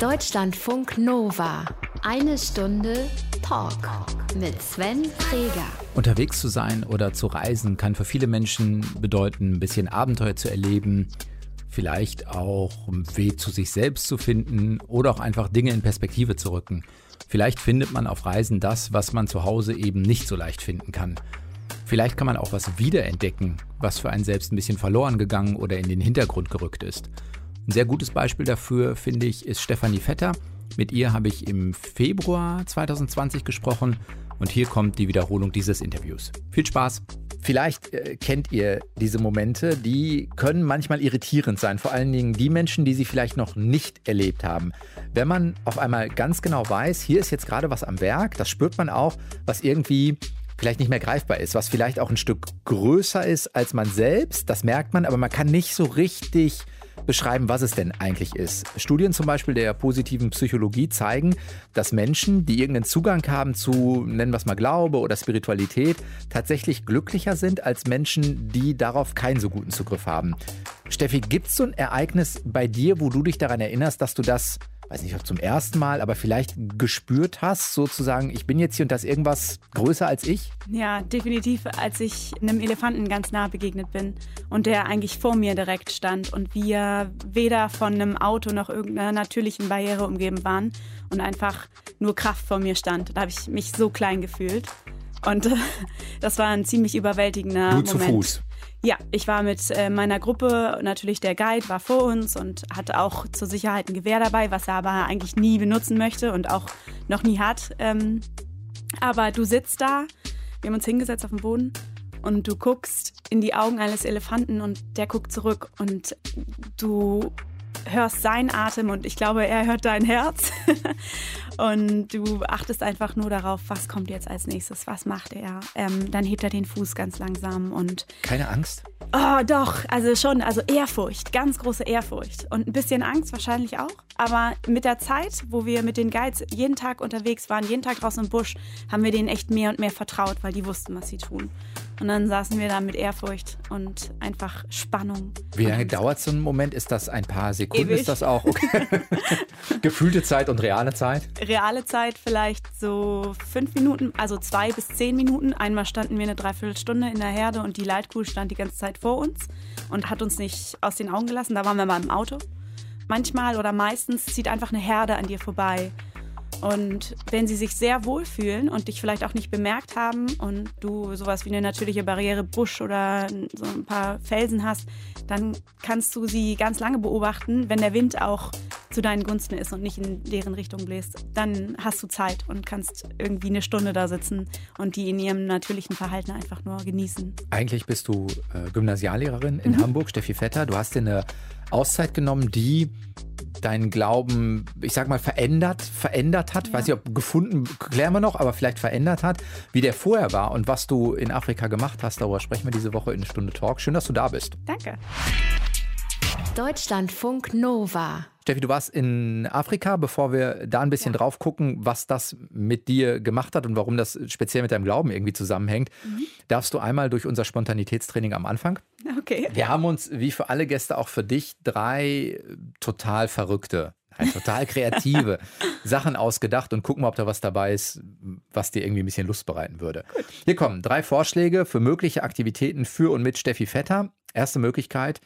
Deutschlandfunk Nova. Eine Stunde Talk mit Sven Freger. Unterwegs zu sein oder zu reisen kann für viele Menschen bedeuten, ein bisschen Abenteuer zu erleben, vielleicht auch einen Weg zu sich selbst zu finden oder auch einfach Dinge in Perspektive zu rücken. Vielleicht findet man auf Reisen das, was man zu Hause eben nicht so leicht finden kann. Vielleicht kann man auch was wiederentdecken, was für einen selbst ein bisschen verloren gegangen oder in den Hintergrund gerückt ist. Ein sehr gutes Beispiel dafür, finde ich, ist Stefanie Vetter. Mit ihr habe ich im Februar 2020 gesprochen und hier kommt die Wiederholung dieses Interviews. Viel Spaß! Vielleicht äh, kennt ihr diese Momente, die können manchmal irritierend sein, vor allen Dingen die Menschen, die sie vielleicht noch nicht erlebt haben. Wenn man auf einmal ganz genau weiß, hier ist jetzt gerade was am Werk, das spürt man auch, was irgendwie vielleicht nicht mehr greifbar ist, was vielleicht auch ein Stück größer ist als man selbst, das merkt man, aber man kann nicht so richtig beschreiben, was es denn eigentlich ist. Studien zum Beispiel der positiven Psychologie zeigen, dass Menschen, die irgendeinen Zugang haben zu, nennen wir es mal Glaube oder Spiritualität, tatsächlich glücklicher sind als Menschen, die darauf keinen so guten Zugriff haben. Steffi, gibt es so ein Ereignis bei dir, wo du dich daran erinnerst, dass du das weiß nicht, ob zum ersten Mal, aber vielleicht gespürt hast, sozusagen, ich bin jetzt hier und das irgendwas größer als ich? Ja, definitiv, als ich einem Elefanten ganz nah begegnet bin und der eigentlich vor mir direkt stand und wir weder von einem Auto noch irgendeiner natürlichen Barriere umgeben waren und einfach nur Kraft vor mir stand. Da habe ich mich so klein gefühlt. Und das war ein ziemlich überwältigender du Moment. zu Fuß. Ja, ich war mit äh, meiner Gruppe, natürlich der Guide war vor uns und hatte auch zur Sicherheit ein Gewehr dabei, was er aber eigentlich nie benutzen möchte und auch noch nie hat. Ähm, aber du sitzt da, wir haben uns hingesetzt auf dem Boden und du guckst in die Augen eines Elefanten und der guckt zurück und du hörst seinen Atem und ich glaube, er hört dein Herz. und du achtest einfach nur darauf, was kommt jetzt als nächstes, was macht er. Ähm, dann hebt er den Fuß ganz langsam und. Keine Angst? Oh, doch, also schon, also Ehrfurcht, ganz große Ehrfurcht. Und ein bisschen Angst wahrscheinlich auch. Aber mit der Zeit, wo wir mit den Guides jeden Tag unterwegs waren, jeden Tag draußen im Busch, haben wir denen echt mehr und mehr vertraut, weil die wussten, was sie tun. Und dann saßen wir da mit Ehrfurcht und einfach Spannung. Wie lange dauert so ein Moment? Ist das ein paar Sekunden? Ewig. Ist das auch okay? Gefühlte Zeit und reale Zeit? Reale Zeit vielleicht so fünf Minuten, also zwei bis zehn Minuten. Einmal standen wir eine Dreiviertelstunde in der Herde und die Leitkuh stand die ganze Zeit vor uns und hat uns nicht aus den Augen gelassen. Da waren wir mal im Auto. Manchmal oder meistens zieht einfach eine Herde an dir vorbei. Und wenn sie sich sehr wohlfühlen und dich vielleicht auch nicht bemerkt haben und du sowas wie eine natürliche Barriere, Busch oder so ein paar Felsen hast, dann kannst du sie ganz lange beobachten. Wenn der Wind auch zu deinen Gunsten ist und nicht in deren Richtung bläst, dann hast du Zeit und kannst irgendwie eine Stunde da sitzen und die in ihrem natürlichen Verhalten einfach nur genießen. Eigentlich bist du äh, Gymnasiallehrerin in Hamburg, Steffi Vetter. Du hast dir eine Auszeit genommen, die deinen Glauben, ich sag mal, verändert, verändert hat. Weiß nicht, ob gefunden, klären wir noch, aber vielleicht verändert hat, wie der vorher war und was du in Afrika gemacht hast. Darüber sprechen wir diese Woche in Stunde Talk. Schön, dass du da bist. Danke. Deutschlandfunk Nova. Steffi, du warst in Afrika, bevor wir da ein bisschen drauf gucken, was das mit dir gemacht hat und warum das speziell mit deinem Glauben irgendwie zusammenhängt, darfst du einmal durch unser Spontanitätstraining am Anfang. Okay. Wir haben uns, wie für alle Gäste, auch für dich drei total verrückte, nein, total kreative Sachen ausgedacht und gucken mal, ob da was dabei ist, was dir irgendwie ein bisschen Lust bereiten würde. Hier kommen drei Vorschläge für mögliche Aktivitäten für und mit Steffi Vetter. Erste Möglichkeit,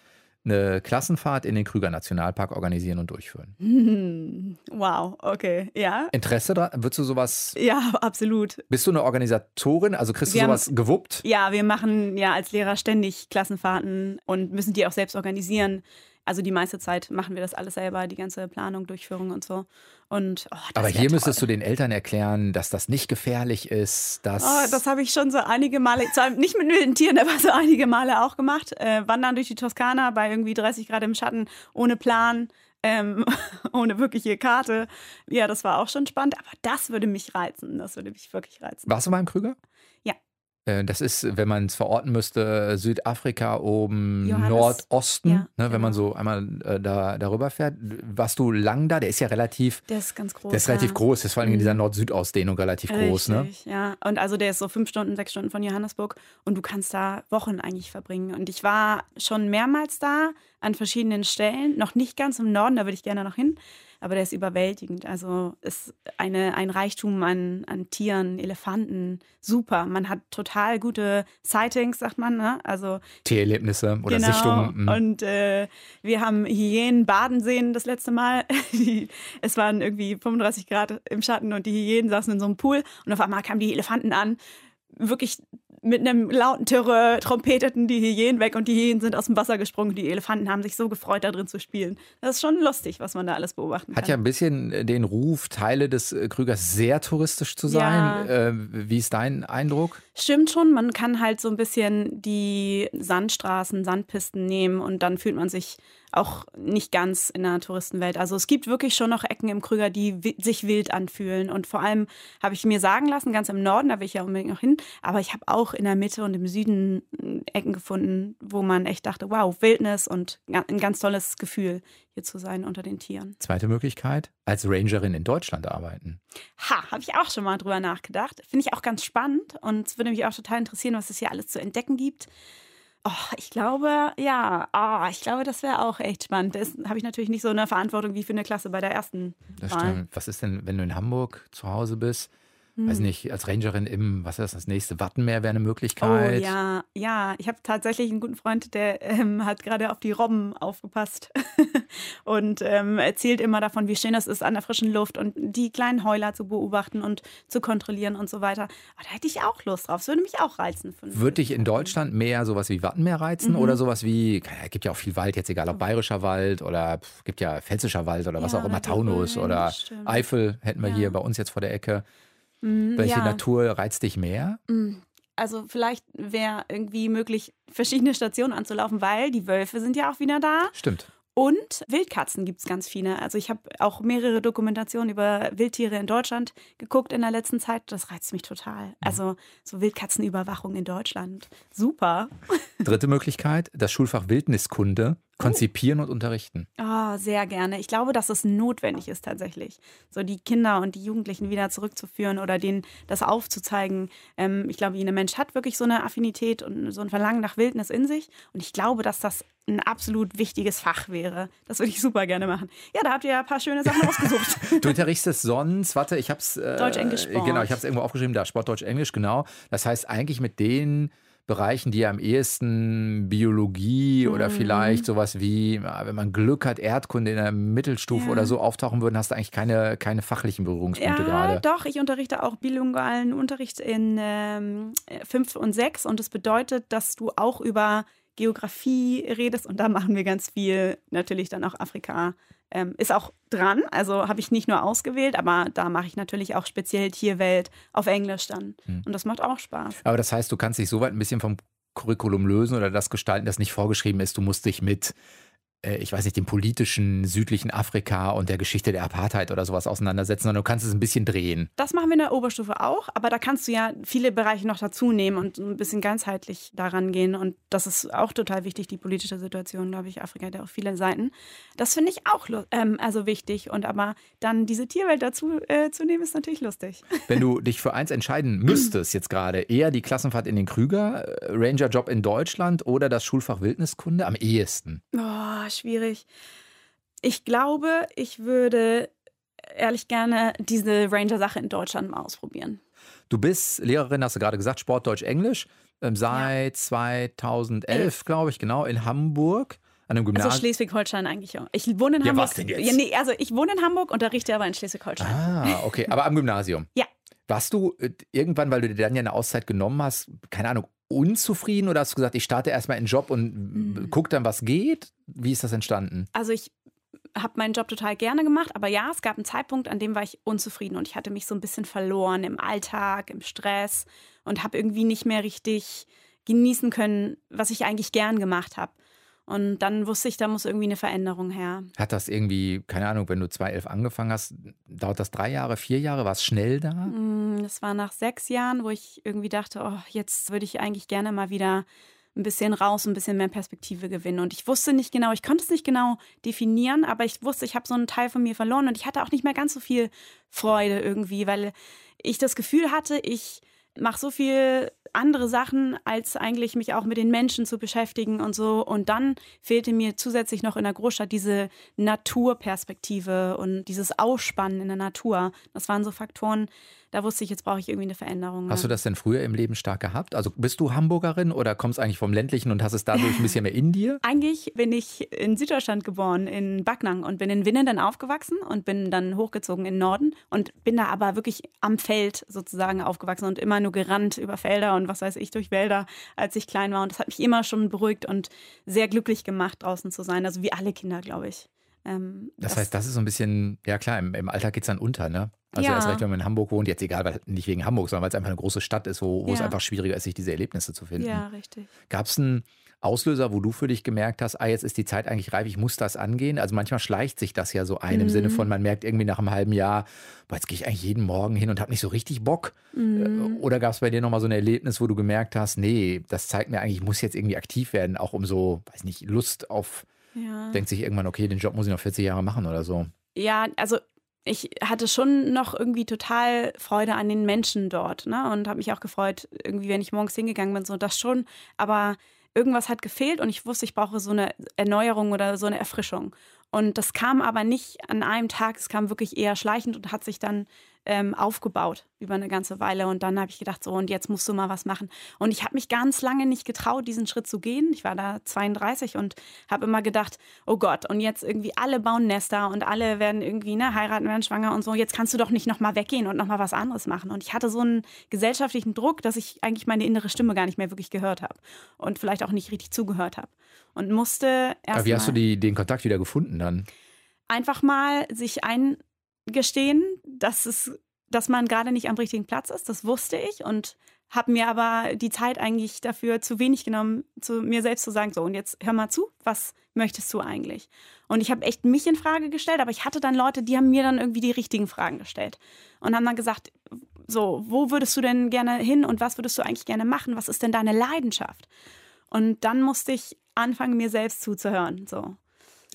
eine Klassenfahrt in den Krüger Nationalpark organisieren und durchführen. Wow, okay. Ja. Interesse daran? Würdest du sowas, Ja, absolut. bist du eine Organisatorin? Also kriegst du Wir haben- sowas gewuppt? Ja, wir machen ja als Lehrer ständig Klassenfahrten und müssen die auch selbst organisieren. Also die meiste Zeit machen wir das alles selber, die ganze Planung, Durchführung und so. Und oh, Aber hier toll. müsstest du den Eltern erklären, dass das nicht gefährlich ist, dass. Oh, das habe ich schon so einige Male, zwar nicht mit wilden Tieren, aber so einige Male auch gemacht. Äh, wandern durch die Toskana bei irgendwie 30 Grad im Schatten, ohne Plan, ähm, ohne wirkliche Karte. Ja, das war auch schon spannend, aber das würde mich reizen. Das würde mich wirklich reizen. Warst du mal im Krüger? Äh, Das ist, wenn man es verorten müsste, Südafrika oben Johannes- Nordosten, Ja, ne, wenn genau. man so einmal äh, da, darüber fährt. Warst du lang da? Der ist ja relativ, Der ist ganz groß. der ist relativ ja. groß, der ist vor allem in Mhm. dieser Nord-Süd-Ausdehnung relativ groß. Ne? Richtig, ja. Und also der ist so fünf Stunden, sechs Stunden von Johannesburg und du kannst da Wochen eigentlich verbringen. Und ich war schon mehrmals da an verschiedenen Stellen, noch nicht ganz im Norden, da würde ich gerne noch hin. Aber der ist überwältigend. Also ist eine, ein Reichtum an, an Tieren, Elefanten, super. Man hat total gute Sightings, sagt man, ne? Also Tiererlebnisse oder genau. Sichtungen. mhm. Und äh, wir haben Hyänen baden sehen das letzte Mal. Die, es waren irgendwie 35 Grad im Schatten und die Hyänen saßen in so einem Pool und auf einmal kamen die Elefanten an. Wirklich mit einem lauten Terror trompeteten die Hyänen weg und die Hyänen sind aus dem Wasser gesprungen. Die Elefanten haben sich so gefreut, da drin zu spielen. Das ist schon lustig, was man da alles beobachten Hat ja kann. ein bisschen den Ruf, Teile des äh, Krügers sehr touristisch zu sein. Ja. Äh, wie ist dein Eindruck? Stimmt schon, man kann halt so ein bisschen die Sandstraßen, Sandpisten nehmen und dann fühlt man sich auch nicht ganz in der Touristenwelt. Also es gibt wirklich schon noch Ecken im Krüger, die sich wild anfühlen. Und vor allem habe ich mir sagen lassen, ganz im Norden, da will ich ja unbedingt noch hin, aber ich habe auch in der Mitte und im Süden äh, Ecken gefunden, wo man echt dachte, wow, Wildnis und ein ganz tolles Gefühl, hier zu sein unter den Tieren. Zweite Möglichkeit, als Rangerin in Deutschland arbeiten. Ha, habe ich auch schon mal drüber nachgedacht. Finde ich auch ganz spannend und es würde mich auch total interessieren, was es hier alles zu entdecken gibt. Oh, ich glaube, ja, oh, ich glaube, das wäre auch echt spannend. Das habe ich natürlich nicht so eine Verantwortung wie für eine Klasse bei der ersten Das Wahl. stimmt. Was ist denn, wenn du in Hamburg zu Hause bist? Weiß Hm. nicht, als Rangerin im, was ist das, das nächste Wattenmeer wäre eine Oh Möglichkeit. ja, ja. Ich habe tatsächlich einen guten Freund, der ähm, hat gerade auf die Robben aufgepasst und ähm, erzählt immer davon, wie schön es ist, an der frischen Luft und die kleinen Heuler zu beobachten und zu kontrollieren und so weiter. Aber da hätte ich auch Lust drauf. Das würde mich auch reizen. Würde dich in Deutschland mehr sowas wie Wattenmeer reizen Mhm. oder sowas wie, es gibt ja auch viel Wald, jetzt egal ob bayerischer Wald oder pf, gibt ja pfälzischer Wald oder was Ja, auch immer, Taunus oder. Eifel hätten wir Ja. hier bei uns jetzt vor der Ecke. Mhm, Welche ja. Natur reizt dich mehr? Also vielleicht wäre irgendwie möglich, verschiedene Stationen anzulaufen, weil die Wölfe sind ja auch wieder da. Stimmt. Und Wildkatzen gibt es ganz viele. Also ich habe auch mehrere Dokumentationen über Wildtiere in Deutschland geguckt in der letzten Zeit. Das reizt mich total. Also so Wildkatzenüberwachung in Deutschland. Super. Dritte Möglichkeit, das Schulfach Wildniskunde. Konzipieren und unterrichten. Ah, sehr gerne. Ich glaube, dass es notwendig ist tatsächlich, so die Kinder und die Jugendlichen wieder zurückzuführen oder denen das aufzuzeigen. Ähm, ich glaube, jeder Mensch hat wirklich so eine Affinität und so ein Verlangen nach Wildnis in sich. Und ich glaube, dass das ein absolut wichtiges Fach wäre. Das würde ich super gerne machen. Ja, da habt ihr ja ein paar schöne Sachen ausgesucht. Du unterrichtest sonst, warte, ich hab's. Äh, Deutsch, Englisch, Sport. Genau, ich habe es irgendwo aufgeschrieben, da Sport, Deutsch, Englisch, genau. Das heißt eigentlich mit den Bereichen, die am ehesten Biologie oder Mhm. vielleicht sowas wie, wenn man Glück hat, Erdkunde in der Mittelstufe Ja. oder so auftauchen würden, hast du eigentlich keine, keine fachlichen Berührungspunkte ja, gerade. doch. Ich unterrichte auch bilingualen Unterricht in ähm, 5 und 6 und das bedeutet, dass du auch über Geografie redest und da machen wir ganz viel, natürlich dann auch Afrika. Ähm, ist auch dran, also habe ich nicht nur ausgewählt, aber da mache ich natürlich auch speziell Tierwelt auf Englisch dann. Hm. Und das macht auch Spaß. Aber das heißt, du kannst dich so weit ein bisschen vom Curriculum lösen oder das gestalten, das nicht vorgeschrieben ist. Du musst dich mit, ich weiß nicht, dem politischen südlichen Afrika und der Geschichte der Apartheid oder sowas auseinandersetzen, sondern du kannst es ein bisschen drehen. Das machen wir in der Oberstufe auch, aber da kannst du ja viele Bereiche noch dazu nehmen und ein bisschen ganzheitlich daran gehen. Und das ist auch total wichtig, die politische Situation, glaube ich. Afrika hat ja auch viele Seiten. Das finde ich auch ähm, also wichtig. Und aber dann diese Tierwelt dazu äh, zu nehmen, ist natürlich lustig. Wenn du dich für eins entscheiden müsstest jetzt gerade, eher die Klassenfahrt in den Krüger, äh, Ranger-Job in Deutschland oder das Schulfach Wildniskunde, am ehesten. Oh, schwierig. Ich glaube, ich würde ehrlich gerne diese Ranger-Sache in Deutschland mal ausprobieren. Du bist Lehrerin, hast du gerade gesagt, Sport, Deutsch, Englisch, ähm, seit 2011, Elf. glaube ich, genau, in Hamburg, an einem Also Gymnasium. Schleswig-Holstein eigentlich auch. Ich wohne in Ja, Hamburg. was denn jetzt? Ja, nee, also ich wohne in Hamburg, unterrichte aber in Schleswig-Holstein. ah, okay, aber am Gymnasium. Ja. Warst du äh, irgendwann, weil du dir dann ja eine Auszeit genommen hast, keine Ahnung, unzufrieden oder hast du gesagt, ich starte erstmal in den Job und Mhm. guck dann, was geht? Wie ist das entstanden? Also ich habe meinen Job total gerne gemacht, aber ja, es gab einen Zeitpunkt, an dem war ich unzufrieden und ich hatte mich so ein bisschen verloren im Alltag, im Stress und habe irgendwie nicht mehr richtig genießen können, was ich eigentlich gern gemacht habe. Und dann wusste ich, da muss irgendwie eine Veränderung her. Hat das irgendwie, keine Ahnung, wenn du 2011 angefangen hast, dauert das drei Jahre, vier Jahre? War es schnell da? Mm, Das war nach sechs Jahren, wo ich irgendwie dachte, oh, jetzt würde ich eigentlich gerne mal wieder ein bisschen raus, ein bisschen mehr Perspektive gewinnen. Und ich wusste nicht genau, ich konnte es nicht genau definieren, aber ich wusste, ich habe so einen Teil von mir verloren und ich hatte auch nicht mehr ganz so viel Freude irgendwie, weil ich das Gefühl hatte, ich mache so viel andere Sachen, als eigentlich mich auch mit den Menschen zu beschäftigen und so. Und dann fehlte mir zusätzlich noch in der Großstadt diese Naturperspektive und dieses Ausspannen in der Natur. Das waren so Faktoren, da wusste ich, jetzt brauche ich irgendwie eine Veränderung. Hast du das denn früher im Leben stark gehabt? Also bist du Hamburgerin oder kommst eigentlich vom ländlichen und hast es dadurch ein bisschen mehr in dir? Eigentlich bin ich in Süddeutschland geboren, in Backnang und bin in Winnen dann aufgewachsen und bin dann hochgezogen in Norden und bin da aber wirklich am Feld sozusagen aufgewachsen und immer nur gerannt über Felder und was weiß ich durch Wälder, als ich klein war. Und das hat mich immer schon beruhigt und sehr glücklich gemacht, draußen zu sein. Also wie alle Kinder, glaube ich. Ähm, das, das, heißt, das ist so ein bisschen, ja klar, im, im Alltag geht es dann unter, ne? Also ja. erst recht, wenn man in Hamburg wohnt, jetzt egal, weil nicht wegen Hamburg, sondern weil es einfach eine große Stadt ist, wo, wo ja. es einfach schwieriger ist, sich diese Erlebnisse zu finden. Ja, richtig. Gab es einen Auslöser, wo du für dich gemerkt hast, ah, jetzt ist die Zeit eigentlich reif, ich muss das angehen? Also manchmal schleicht sich das ja so ein, mhm. im Sinne von, man merkt irgendwie nach einem halben Jahr, boah, jetzt gehe ich eigentlich jeden Morgen hin und habe nicht so richtig Bock. Mhm. Oder gab es bei dir nochmal so ein Erlebnis, wo du gemerkt hast, nee, das zeigt mir eigentlich, ich muss jetzt irgendwie aktiv werden, auch um so, weiß nicht, Lust auf ja. denkt sich irgendwann, okay, den Job muss ich noch 40 Jahre machen oder so. Ja, also ich hatte schon noch irgendwie total Freude an den Menschen dort, ne? Und habe mich auch gefreut, irgendwie, wenn ich morgens hingegangen bin, so das schon. Aber irgendwas hat gefehlt und ich wusste, ich brauche so eine Erneuerung oder so eine Erfrischung. Und das kam aber nicht an einem Tag, es kam wirklich eher schleichend und hat sich dann ähm, aufgebaut über eine ganze Weile. Und dann habe ich gedacht, so, und jetzt musst du mal was machen. Und ich habe mich ganz lange nicht getraut, diesen Schritt zu gehen. Ich war da 32 und habe immer gedacht, oh Gott, und jetzt irgendwie alle bauen Nester und alle werden irgendwie ne, heiraten, werden schwanger und so. Jetzt kannst du doch nicht nochmal weggehen und nochmal was anderes machen. Und ich hatte so einen gesellschaftlichen Druck, dass ich eigentlich meine innere Stimme gar nicht mehr wirklich gehört habe und vielleicht auch nicht richtig zugehört habe. Und musste erst. Aber wie hast du die, den Kontakt wieder gefunden dann? Einfach mal sich ein gestehen, dass es dass man gerade nicht am richtigen Platz ist. Das wusste ich und habe mir aber die Zeit eigentlich dafür zu wenig genommen, zu mir selbst zu sagen, so und jetzt hör mal zu, was möchtest du eigentlich? Und ich habe echt mich in Frage gestellt, aber ich hatte dann Leute, die haben mir dann irgendwie die richtigen Fragen gestellt und haben dann gesagt, so, wo würdest du denn gerne hin und was würdest du eigentlich gerne machen? Was ist denn deine Leidenschaft? Und dann musste ich anfangen, mir selbst zuzuhören, so.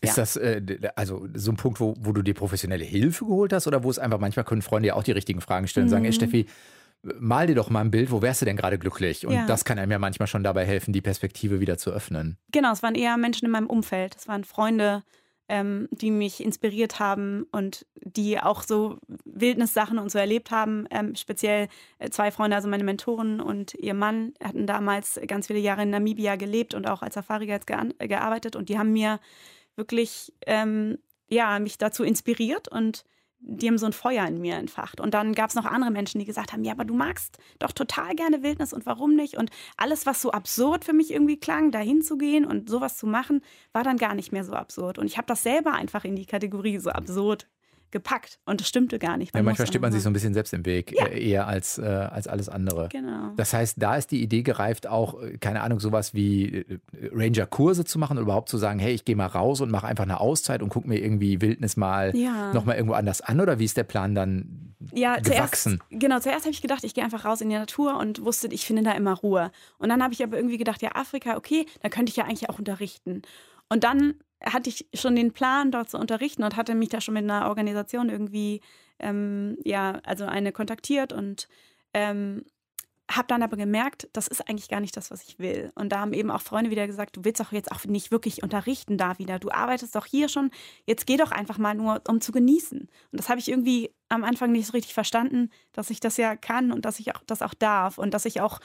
Ist ja. das äh, also so ein Punkt, wo, wo du dir professionelle Hilfe geholt hast oder wo es einfach manchmal können Freunde ja auch die richtigen Fragen stellen und sagen, ey mhm. Steffi, mal dir doch mal ein Bild, wo wärst du denn gerade glücklich? Und ja. das kann einem ja manchmal schon dabei helfen, die Perspektive wieder zu öffnen. Genau, es waren eher Menschen in meinem Umfeld, es waren Freunde, ähm, die mich inspiriert haben und die auch so Wildnissachen und so erlebt haben. Ähm, speziell äh, zwei Freunde, also meine Mentoren und ihr Mann, hatten damals ganz viele Jahre in Namibia gelebt und auch als Safari-Guides gearbeitet und die haben mir wirklich ähm, ja, mich dazu inspiriert und die haben so ein Feuer in mir entfacht. Und dann gab es noch andere Menschen, die gesagt haben, ja, aber du magst doch total gerne Wildnis und warum nicht? Und alles, was so absurd für mich irgendwie klang, dahin zu gehen und sowas zu machen, war dann gar nicht mehr so absurd. Und ich habe das selber einfach in die Kategorie so absurd gepackt und das stimmte gar nicht. Ja, manchmal steht man sich so ein bisschen selbst im Weg, ja. Äh, eher als, äh, als alles andere. Genau. Das heißt, da ist die Idee gereift, auch, äh, keine Ahnung, sowas wie äh, Ranger-Kurse zu machen oder überhaupt zu sagen, hey, ich gehe mal raus und mache einfach eine Auszeit und gucke mir irgendwie Wildnis mal ja. nochmal irgendwo anders an oder wie ist der Plan dann ja, gewachsen? Zuerst, genau, zuerst habe ich gedacht, ich gehe einfach raus in die Natur und wusste, ich finde da immer Ruhe. Und dann habe ich aber irgendwie gedacht, ja, Afrika, okay, da könnte ich ja eigentlich auch unterrichten. Und dann hatte ich schon den Plan, dort zu unterrichten und hatte mich da schon mit einer Organisation irgendwie, ähm, ja, also eine kontaktiert und ähm, habe dann aber gemerkt, das ist eigentlich gar nicht das, was ich will. Und da haben eben auch Freunde wieder gesagt, du willst doch jetzt auch nicht wirklich unterrichten da wieder. Du arbeitest doch hier schon, jetzt geh doch einfach mal nur, um zu genießen. Und das habe ich irgendwie am Anfang nicht so richtig verstanden, dass ich das ja kann und dass ich auch das auch darf und dass ich auch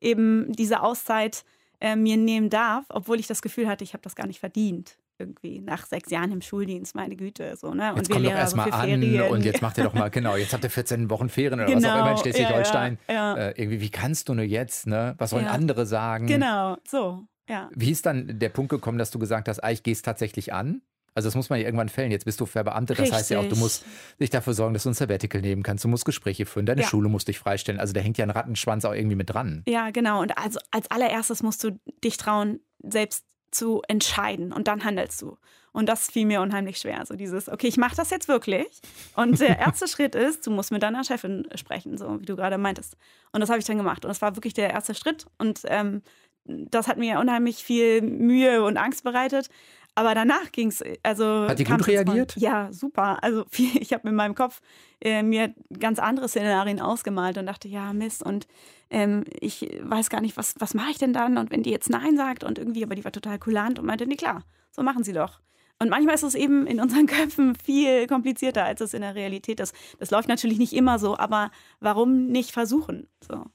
eben diese Auszeit äh, mir nehmen darf, obwohl ich das Gefühl hatte, ich habe das gar nicht verdient irgendwie nach sechs Jahren im Schuldienst, meine Güte. So, ne? Und jetzt kommt doch erstmal an Ferien. und jetzt macht ihr doch mal, genau, jetzt habt ihr 14 Wochen Ferien oder genau, was auch immer in genau, Schleswig-Holstein. Ja, ja, ja. äh, irgendwie, wie kannst du nur jetzt, ne? Was sollen andere sagen? Genau, so, ja. Wie ist dann der Punkt gekommen, dass du gesagt hast, ah, ich gehe es tatsächlich an? Also das muss man ja irgendwann fällen. Jetzt bist du verbeamtet, das Richtig. heißt ja auch, du musst dich dafür sorgen, dass du ein Sabbatical nehmen kannst. Du musst Gespräche führen, deine ja. Schule muss dich freistellen. Also da hängt ja ein Rattenschwanz auch irgendwie mit dran. Ja, genau. Und also als allererstes musst du dich trauen, selbst zu entscheiden und dann handelst du. Und das fiel mir unheimlich schwer. So dieses, okay, ich mache das jetzt wirklich. Und der erste Schritt ist, du musst mit deiner Chefin sprechen, so wie du gerade meintest. Und das habe ich dann gemacht. Und das war wirklich der erste Schritt. Und ähm, das hat mir unheimlich viel Mühe und Angst bereitet. Aber danach ging es, also. Hat die gut reagiert? Mal, ja, super. Also ich habe in meinem Kopf äh, mir ganz andere Szenarien ausgemalt und dachte, ja, Mist. Und ähm, ich weiß gar nicht, was, was mache ich denn dann? Und wenn die jetzt Nein sagt und irgendwie, aber die war total kulant und meinte, nee, klar, so machen sie doch. Und manchmal ist es eben in unseren Köpfen viel komplizierter, als es in der Realität ist. Das läuft natürlich nicht immer so, aber warum nicht versuchen? So.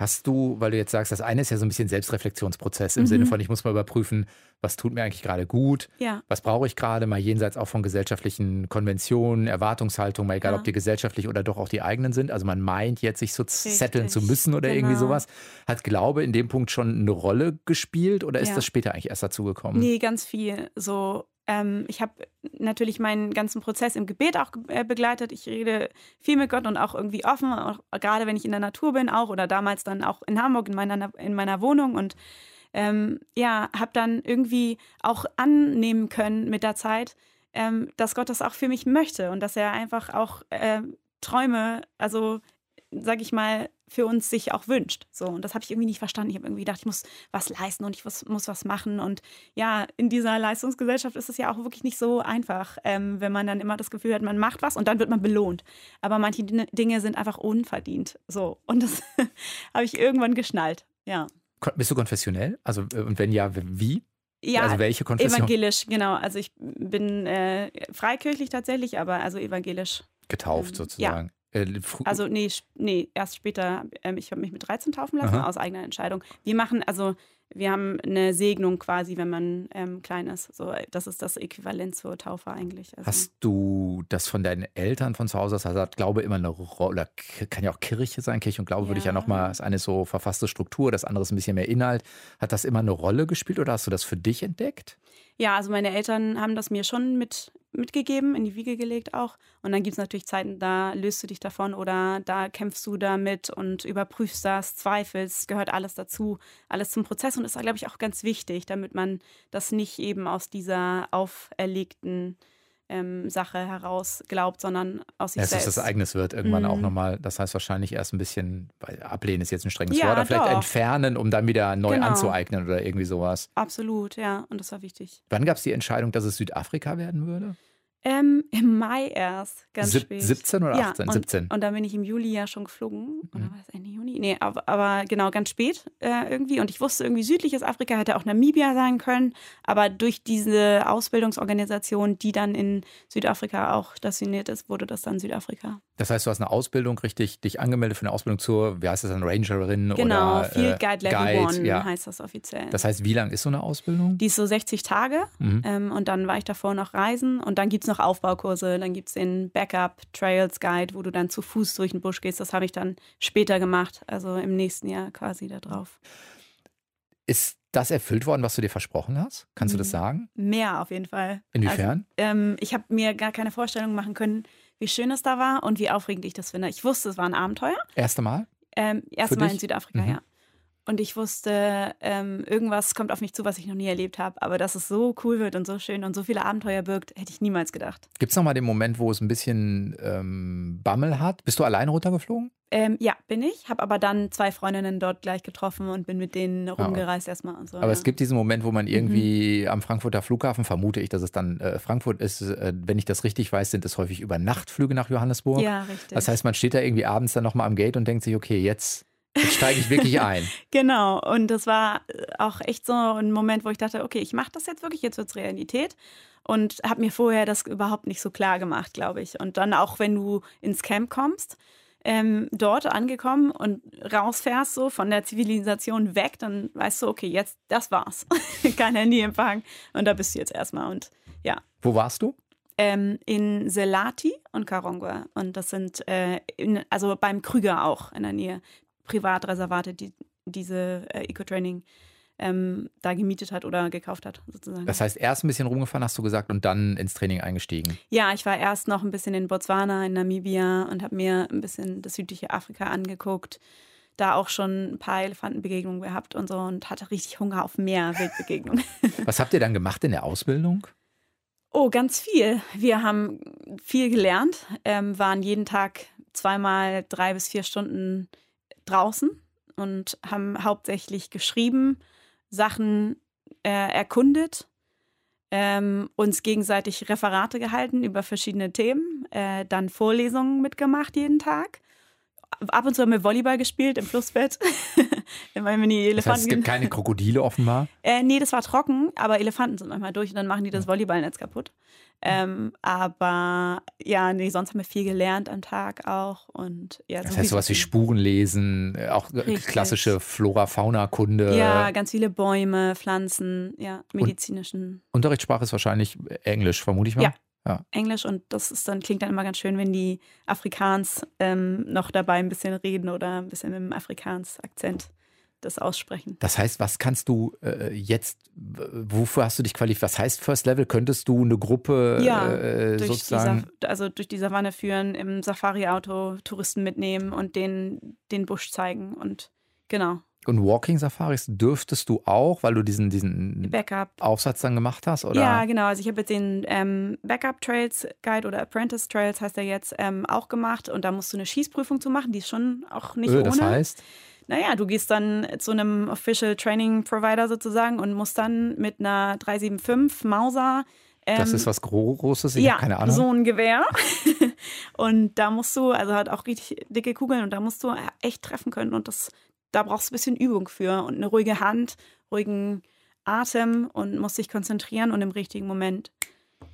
Hast du, weil du jetzt sagst, das eine ist ja so ein bisschen Selbstreflexionsprozess im Mhm. Sinne von, ich muss mal überprüfen, was tut mir eigentlich gerade gut, Ja. was brauche ich gerade, mal jenseits auch von gesellschaftlichen Konventionen, Erwartungshaltungen, mal egal, Ja. ob die gesellschaftlich oder doch auch die eigenen sind. Also man meint jetzt, sich so setteln zu müssen oder irgendwie genau. sowas. Hat Glaube in dem Punkt schon eine Rolle gespielt oder ist Ja. das später eigentlich erst dazu gekommen? Nee, ganz viel. So, ähm, ich habe natürlich meinen ganzen Prozess im Gebet auch äh, begleitet. Ich rede viel mit Gott und auch irgendwie offen, auch, gerade wenn ich in der Natur bin auch oder damals dann auch in Hamburg in meiner, in meiner Wohnung und ähm, ja, habe dann irgendwie auch annehmen können mit der Zeit, ähm, dass Gott das auch für mich möchte und dass er einfach auch ähm, Träume, also sag ich mal, für uns sich auch wünscht. So, und das habe ich irgendwie nicht verstanden. Ich habe irgendwie gedacht, ich muss was leisten und ich muss, muss was machen. Und ja, in dieser Leistungsgesellschaft ist es ja auch wirklich nicht so einfach, ähm, wenn man dann immer das Gefühl hat, man macht was und dann wird man belohnt. Aber manche Din- Dinge sind einfach unverdient. So, und das habe ich irgendwann geschnallt. Ja. Bist du konfessionell? Also, äh, und wenn ja, wie? Ja, also, welche Konfession? evangelisch, genau. Also ich bin äh, freikirchlich tatsächlich, aber also evangelisch. Getauft Ähm, sozusagen. Äh, Also nee, nee erst später. Ähm, ich habe mich mit 13 taufen lassen, Aha. aus eigener Entscheidung. Wir machen, also wir haben eine Segnung quasi, wenn man ähm, klein ist. So, das ist das Äquivalent zur Taufe eigentlich. Also, Hast du das von deinen Eltern von zu Hause aus? Also hat Glaube immer eine Rolle, kann ja auch Kirche sein. Kirche und Glaube würde ich ja Ja. nochmal, das eine ist so verfasste Struktur, das andere ist ein bisschen mehr Inhalt. Hat das immer eine Rolle gespielt oder hast du das für dich entdeckt? Ja, also meine Eltern haben das mir schon mit, mitgegeben, in die Wiege gelegt auch. Und dann gibt es natürlich Zeiten, da löst du dich davon oder da kämpfst du damit und überprüfst das, zweifelst, gehört alles dazu, alles zum Prozess und ist, glaube ich, auch ganz wichtig, damit man das nicht eben aus dieser auferlegten ähm, Sache heraus glaubt, sondern aus sich Ja, dass es selbst. das eigenes wird irgendwann auch Mhm. nochmal. Das heißt wahrscheinlich erst ein bisschen, weil ablehnen ist jetzt ein strenges Ja, Wort, aber vielleicht doch. entfernen, um dann wieder neu Genau. anzueignen oder irgendwie sowas. Absolut, ja, und das war wichtig. Wann gab es die Entscheidung, dass es Südafrika werden würde? Ähm, Im Mai erst, ganz Sieb- spät. 17 oder 18? und, 17. Und dann bin ich im Juli ja schon geflogen. Oder Mhm. war das Ende Juni? Nee, aber, aber genau, ganz spät äh, irgendwie. Und ich wusste irgendwie, südliches Afrika hätte auch Namibia sein können. Aber durch diese Ausbildungsorganisation, die dann in Südafrika auch stationiert ist, wurde das dann Südafrika. Das heißt, du hast eine Ausbildung richtig, dich angemeldet für eine Ausbildung zur, wie heißt das dann, Rangerin Genau, oder Field äh, Guide Level Guide, 1 ja. heißt das offiziell. Das heißt, wie lang ist so eine Ausbildung? die ist so 60 Tage Mhm. ähm, und dann war ich davor noch reisen und dann gibt es noch Aufbaukurse, dann gibt es den Backup Trails Guide, wo du dann zu Fuß durch den Busch gehst. Das habe ich dann später gemacht, also im nächsten Jahr quasi da drauf. Ist das erfüllt worden, was du dir versprochen hast? Kannst du das Mhm. sagen? Mehr auf jeden Fall. Inwiefern? Also, ähm, ich habe mir gar keine Vorstellung machen können, wie schön es da war und wie aufregend ich das finde. Ich wusste, es war ein Abenteuer. Erste Mal? Ähm, Für Erstmal in dich? Südafrika, Mhm. ja. Und ich wusste, ähm, irgendwas kommt auf mich zu, was ich noch nie erlebt habe. Aber dass es so cool wird und so schön und so viele Abenteuer birgt, hätte ich niemals gedacht. Gibt es nochmal den Moment, wo es ein bisschen ähm, Bammel hat? Bist du alleine runtergeflogen? Ähm, ja, bin ich. Habe aber dann zwei Freundinnen dort gleich getroffen und bin mit denen rumgereist erstmal und so. Aber ja. es gibt diesen Moment, wo man irgendwie Mhm. am Frankfurter Flughafen, vermute ich, dass es dann äh, Frankfurt ist, äh, wenn ich das richtig weiß, sind es häufig über Nachtflüge nach Johannesburg. Ja, richtig. Das heißt, man steht da irgendwie abends dann nochmal am Gate und denkt sich, okay, jetzt, jetzt steige ich wirklich ein. Genau, und das war äh, auch echt so ein Moment, wo ich dachte, okay, ich mache das jetzt wirklich, jetzt wird's Realität. Und habe mir vorher das überhaupt nicht so klar gemacht, glaube ich. Und dann auch, wenn du ins Camp kommst, ähm, dort angekommen und rausfährst so von der Zivilisation weg, dann weißt du, okay, jetzt, das war's. Kein Handyempfang und da bist du jetzt erstmal. Und ja, Wo warst du? ähm, in Selati und Karongwa. Und das sind, äh, in, also beim Krüger auch in der Nähe, Privatreservate, die diese äh, Eco-Training ähm, da gemietet hat oder gekauft hat, sozusagen. Das heißt, erst ein bisschen rumgefahren, hast du gesagt, und dann ins Training eingestiegen. ja, ich war erst noch ein bisschen in Botswana, in Namibia und habe mir ein bisschen das südliche Afrika angeguckt. Da auch schon ein paar Elefantenbegegnungen gehabt und so und hatte richtig Hunger auf mehr Wildbegegnungen. Was habt ihr dann gemacht in der Ausbildung? Oh, ganz viel. Wir haben viel gelernt, ähm, waren jeden Tag zweimal drei bis vier Stunden draußen und haben hauptsächlich geschrieben, Sachen äh, erkundet, ähm, uns gegenseitig Referate gehalten über verschiedene Themen, äh, dann Vorlesungen mitgemacht jeden Tag. Ab und zu haben wir Volleyball gespielt im Flussbett. Wenn die Elefanten das heißt, es gibt keine Krokodile offenbar? Äh, nee, das war trocken, aber Elefanten sind manchmal durch und dann machen die das Volleyballnetz kaputt. Ähm, aber ja, nee, sonst haben wir viel gelernt am Tag auch. Und, ja, das heißt, sowas wie Spuren lesen, äh, auch Richtig. klassische Flora-Fauna-Kunde. Ja, ganz viele Bäume, Pflanzen, ja, medizinischen. Und Unterrichtssprache ist wahrscheinlich Englisch, vermute ich mal. Ja. Ja. Englisch und das ist dann klingt dann immer ganz schön, wenn die Afrikaans ähm, noch dabei ein bisschen reden oder ein bisschen mit dem Afrikaans-Akzent das aussprechen. Das heißt, was kannst du äh, jetzt, wofür hast du dich qualifiziert? Was heißt First Level? Könntest du eine Gruppe ja, äh, durch sozusagen? Die, also durch die Savanne führen, im Safari-Auto Touristen mitnehmen und denen den Busch zeigen und genau. Und Walking Safaris dürftest du auch, weil du diesen, diesen Backup. Aufsatz dann gemacht hast, oder? Ja, genau. Also ich habe jetzt den ähm, Backup Trails Guide oder Apprentice Trails heißt er jetzt ähm, auch gemacht und da musst du eine Schießprüfung zu machen, die ist schon auch nicht äh, das ohne. Das heißt? naja, du gehst dann zu einem Official Training Provider sozusagen und musst dann mit einer 375 Mauser ähm, das ist was Großes, ich ja, habe keine Ahnung. so ein Gewehr. und da musst du, also hat auch richtig dicke Kugeln und da musst du echt treffen können und das, da brauchst du ein bisschen Übung für und eine ruhige Hand, ruhigen Atem und musst dich konzentrieren und im richtigen Moment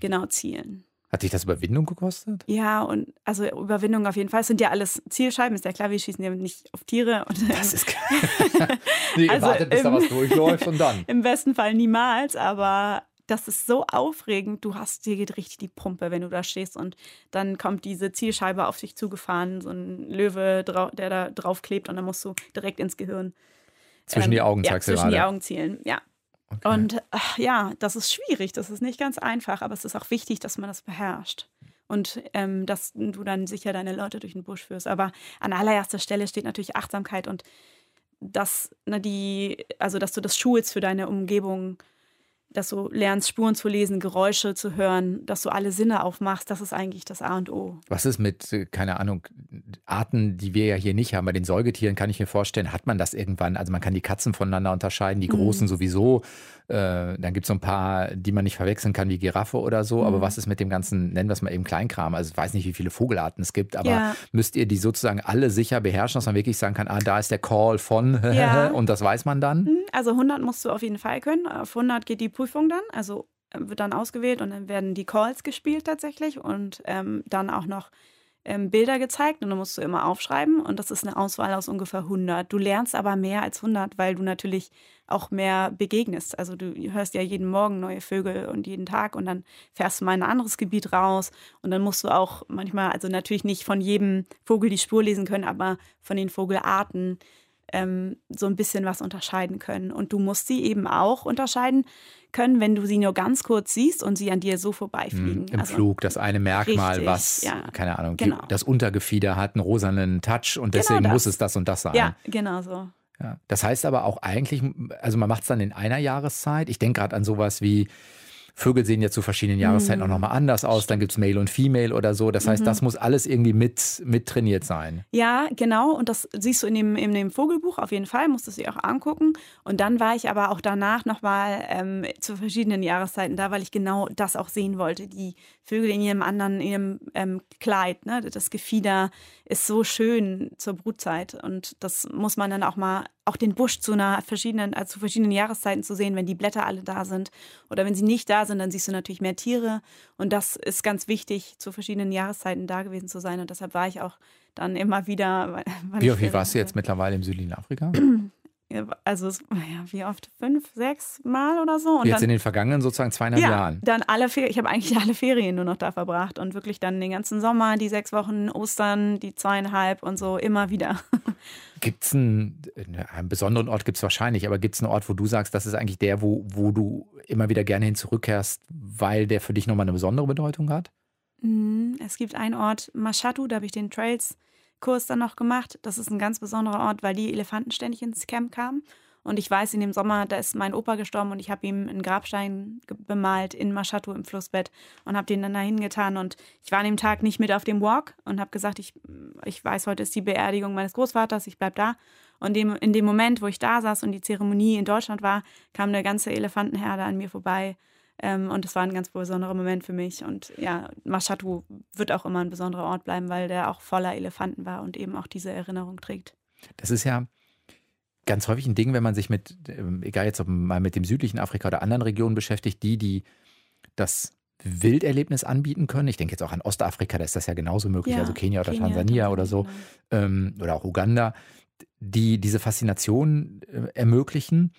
genau zielen. Hat dich das Überwindung gekostet? Ja, und also Überwindung auf jeden Fall. Es sind ja alles Zielscheiben, ist ja klar, wir schießen ja nicht auf Tiere. Und, das ist klar. nee, also wartet, bis im, da was durchläuft und dann. Im besten Fall niemals, aber das ist so aufregend. Du hast, dir geht richtig die Pumpe, wenn du da stehst und dann kommt diese Zielscheibe auf dich zugefahren, so ein Löwe, der da drauf klebt und dann musst du direkt ins Gehirn. Zwischen ähm, die Augen ja, zwischen gerade. die Augen zielen, ja. Okay. Und ach, ja, das ist schwierig, das ist nicht ganz einfach, aber es ist auch wichtig, dass man das beherrscht. Und ähm, dass du dann sicher deine Leute durch den Busch führst. Aber an allererster Stelle steht natürlich Achtsamkeit und dass, na, die, also dass du das schulst für deine Umgebung dass du lernst, Spuren zu lesen, Geräusche zu hören, dass du alle Sinne aufmachst, das ist eigentlich das A und O. Was ist mit, äh, keine Ahnung, Arten, die wir ja hier nicht haben? Bei den Säugetieren kann ich mir vorstellen, hat man das irgendwann? Also man kann die Katzen voneinander unterscheiden, die großen mhm. sowieso. Äh, dann gibt es so ein paar, die man nicht verwechseln kann, wie Giraffe oder so. Mhm. Aber was ist mit dem ganzen, nennen wir es mal eben Kleinkram? Also ich weiß nicht, wie viele Vogelarten es gibt, aber ja. müsst ihr die sozusagen alle sicher beherrschen, dass man wirklich sagen kann, ah, da ist der Call von ja. und das weiß man dann? Mhm. Also 100 musst du auf jeden Fall können. Auf 100 geht die Prüfung dann. Also äh, wird dann ausgewählt und dann werden die Calls gespielt tatsächlich und ähm, dann auch noch ähm, Bilder gezeigt und dann musst du immer aufschreiben und das ist eine Auswahl aus ungefähr 100. Du lernst aber mehr als 100, weil du natürlich auch mehr begegnest. Also du hörst ja jeden Morgen neue Vögel und jeden Tag und dann fährst du mal in ein anderes Gebiet raus und dann musst du auch manchmal, also natürlich nicht von jedem Vogel die Spur lesen können, aber von den Vogelarten ähm, so ein bisschen was unterscheiden können. Und du musst sie eben auch unterscheiden können, wenn du sie nur ganz kurz siehst und sie an dir so vorbeifliegen. Mhm, Im also, Flug, das eine Merkmal, richtig, was, ja, keine Ahnung, genau. das Untergefieder hat einen rosanen Touch und genau deswegen genau muss es das und das sein. Ja, genau so. Ja, das heißt aber auch eigentlich, also man macht es dann in einer Jahreszeit. Ich denke gerade an sowas wie Vögel sehen ja zu verschiedenen Jahreszeiten mhm. auch nochmal anders aus. Dann gibt es Male und Female oder so. Das heißt, mhm. das muss alles irgendwie mit, mit trainiert sein. Ja, genau. Und das siehst du in dem, in dem Vogelbuch auf jeden Fall, musst du dir auch angucken. Und dann war ich aber auch danach nochmal ähm, zu verschiedenen Jahreszeiten da, weil ich genau das auch sehen wollte. Die Vögel in ihrem anderen, in ihrem ähm, Kleid, ne? das Gefieder ist so schön zur Brutzeit. Und das muss man dann auch mal auch den Busch zu einer verschiedenen, also zu verschiedenen Jahreszeiten zu sehen, wenn die Blätter alle da sind. Oder wenn sie nicht da sind, dann siehst du natürlich mehr Tiere. Und das ist ganz wichtig, zu verschiedenen Jahreszeiten da gewesen zu sein. Und deshalb war ich auch dann immer wieder. Wie, wie warst du jetzt mittlerweile im südlichen Afrika? also ja, wie oft? Fünf, sechs Mal oder so. Und Jetzt dann, in den vergangenen sozusagen zweieinhalb ja, Jahren. Dann alle Ferien, ich habe eigentlich alle Ferien nur noch da verbracht und wirklich dann den ganzen Sommer, die sechs Wochen, Ostern, die zweieinhalb und so immer wieder. Gibt es einen, einen besonderen Ort, gibt es wahrscheinlich, aber gibt es einen Ort, wo du sagst, das ist eigentlich der, wo, wo du immer wieder gerne hin zurückkehrst, weil der für dich nochmal eine besondere Bedeutung hat? Mhm, es gibt einen Ort, Mashatu, da habe ich den Trails Kurs dann noch gemacht. Das ist ein ganz besonderer Ort, weil die Elefanten ständig ins Camp kamen. Und ich weiß, in dem Sommer, da ist mein Opa gestorben und ich habe ihm einen Grabstein bemalt in Maschatu im Flussbett und habe den dann dahin getan. Und ich war an dem Tag nicht mit auf dem Walk und habe gesagt, ich, ich weiß, heute ist die Beerdigung meines Großvaters, ich bleibe da. Und dem, in dem Moment, wo ich da saß und die Zeremonie in Deutschland war, kam eine ganze Elefantenherde an mir vorbei Ähm, und das war ein ganz besonderer Moment für mich. Und ja, Mashatu wird auch immer ein besonderer Ort bleiben, weil der auch voller Elefanten war und eben auch diese Erinnerung trägt. Das ist ja ganz häufig ein Ding, wenn man sich mit, ähm, egal jetzt ob mal mit dem südlichen Afrika oder anderen Regionen beschäftigt, die, die das Wilderlebnis anbieten können. Ich denke jetzt auch an Ostafrika, da ist das ja genauso möglich, ja, also Kenia oder Kenia, Tansania oder so, genau. ähm, oder auch Uganda, die diese Faszination äh, ermöglichen.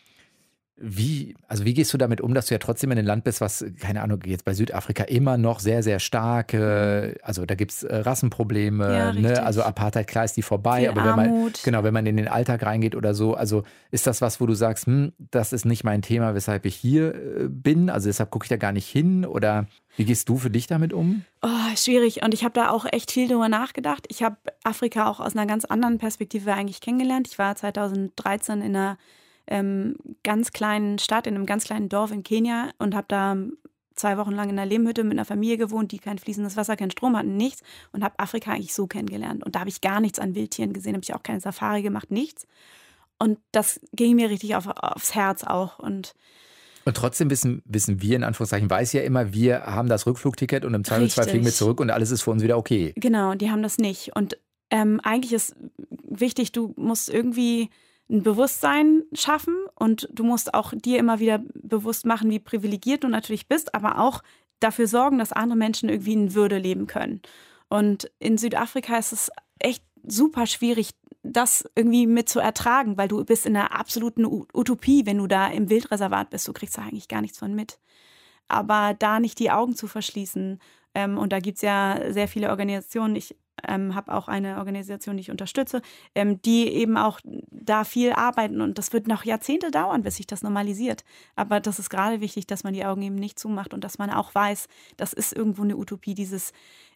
Wie, also wie gehst du damit um, dass du ja trotzdem in einem Land bist, was, keine Ahnung, jetzt bei Südafrika immer noch sehr, sehr stark, äh, also da gibt es äh, Rassenprobleme, ja, ne? also Apartheid, klar ist die vorbei, Viel aber wenn man, genau, wenn man in den Alltag reingeht oder so, also ist das was, wo du sagst, hm, das ist nicht mein Thema, weshalb ich hier äh, bin, also deshalb gucke ich da gar nicht hin oder wie gehst du für dich damit um? Oh, schwierig und ich habe da auch echt viel drüber nachgedacht. Ich habe Afrika auch aus einer ganz anderen Perspektive eigentlich kennengelernt. Ich war 2013 in einer ähm, ganz kleinen Stadt, in einem ganz kleinen Dorf in Kenia und habe da zwei Wochen lang in einer Lehmhütte mit einer Familie gewohnt, die kein fließendes Wasser, keinen Strom hatten, nichts und habe Afrika eigentlich so kennengelernt. Und da habe ich gar nichts an Wildtieren gesehen, habe ich auch keine Safari gemacht, nichts. Und das ging mir richtig auf, aufs Herz auch. Und und trotzdem wissen, wissen wir, in Anführungszeichen, weiß ja immer, wir haben das Rückflugticket und im Zweifelsfall fliegen wir zurück und alles ist für uns wieder okay. Genau, die haben das nicht. Und ähm, eigentlich ist wichtig, du musst irgendwie ein Bewusstsein schaffen und du musst auch dir immer wieder bewusst machen, wie privilegiert du natürlich bist, aber auch dafür sorgen, dass andere Menschen irgendwie in Würde leben können. Und in Südafrika ist es echt super schwierig, das irgendwie mit zu ertragen, weil du bist in einer absoluten Utopie, wenn du da im Wildreservat bist. Du kriegst da eigentlich gar nichts von mit. Aber da nicht die Augen zu verschließen, ähm, und da gibt es ja sehr viele Organisationen, ich ähm, habe auch eine Organisation, die ich unterstütze, ähm, die eben auch da viel arbeiten. Und das wird noch Jahrzehnte dauern, bis sich das normalisiert. Aber das ist gerade wichtig, dass man die Augen eben nicht zumacht und dass man auch weiß, das ist irgendwo eine Utopie, dieses,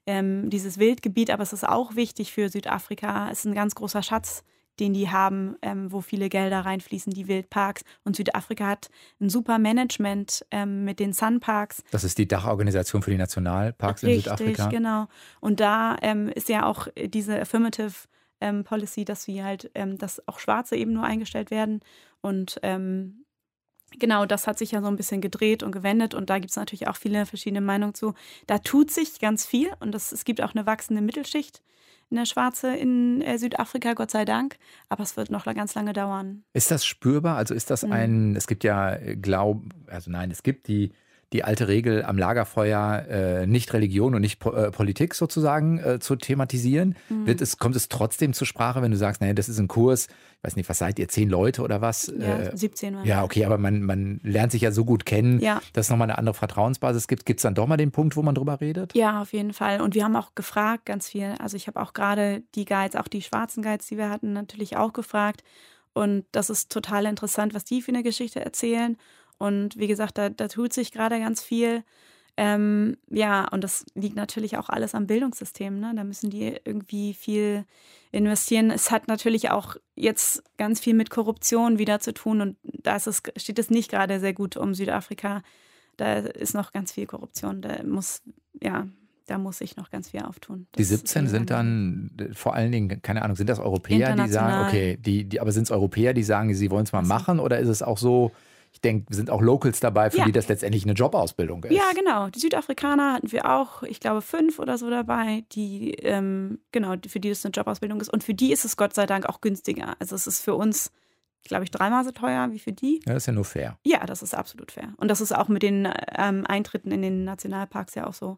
ähm, dieses Wildgebiet, aber es ist auch wichtig für Südafrika, es ist ein ganz großer Schatz, den die haben, ähm, wo viele Gelder reinfließen, die Wildparks. Und Südafrika hat ein super Management ähm, mit den Sunparks. Das ist die Dachorganisation für die Nationalparks Richtig, in Südafrika. genau. Und da ähm, ist ja auch diese Affirmative ähm, Policy, dass wir halt, ähm, dass auch Schwarze eben nur eingestellt werden. Und ähm, Genau, das hat sich ja so ein bisschen gedreht und gewendet und da gibt es natürlich auch viele verschiedene Meinungen zu. Da tut sich ganz viel und das, es gibt auch eine wachsende Mittelschicht eine Schwarze in äh, Südafrika, Gott sei Dank. Aber es wird noch ganz lange dauern. Ist das spürbar? Also ist das mhm. ein, es gibt ja äh, Glaub, also nein, es gibt die die alte Regel am Lagerfeuer äh, nicht Religion und nicht po äh, Politik sozusagen äh, zu thematisieren. Mhm. Wird es, kommt es trotzdem zur Sprache, wenn du sagst, naja, das ist ein Kurs, ich weiß nicht, was seid ihr, zehn Leute oder was? Ja, 17 Mal. Ja, okay, aber man, man lernt sich ja so gut kennen, ja. dass es nochmal eine andere Vertrauensbasis gibt. Gibt es dann doch mal den Punkt, wo man drüber redet? Ja, auf jeden Fall. Und wir haben auch gefragt, ganz viel. Also ich habe auch gerade die Guides, auch die schwarzen Guides, die wir hatten, natürlich auch gefragt. Und das ist total interessant, was die für eine Geschichte erzählen. Und wie gesagt, da, da tut sich gerade ganz viel. Ähm, ja, und das liegt natürlich auch alles am Bildungssystem. Ne? Da müssen die irgendwie viel investieren. Es hat natürlich auch jetzt ganz viel mit Korruption wieder zu tun und da ist es, steht es nicht gerade sehr gut um Südafrika. Da ist noch ganz viel Korruption. Da muss, ja, da muss sich noch ganz viel auftun. Das die 17 sind dann vor allen Dingen, keine Ahnung, sind das Europäer, die sagen, okay, die, die, aber sind es Europäer, die sagen, sie wollen es mal also. machen oder ist es auch so, ich denke, sind auch Locals dabei, für ja. die das letztendlich eine Jobausbildung ist. Ja, genau. Die Südafrikaner hatten wir auch, ich glaube, fünf oder so dabei, die, ähm, genau, für die das eine Jobausbildung ist. Und für die ist es Gott sei Dank auch günstiger. Also es ist für uns, glaube ich, dreimal so teuer wie für die. Ja, das ist ja nur fair. Ja, das ist absolut fair. Und das ist auch mit den ähm, Eintritten in den Nationalparks ja auch so.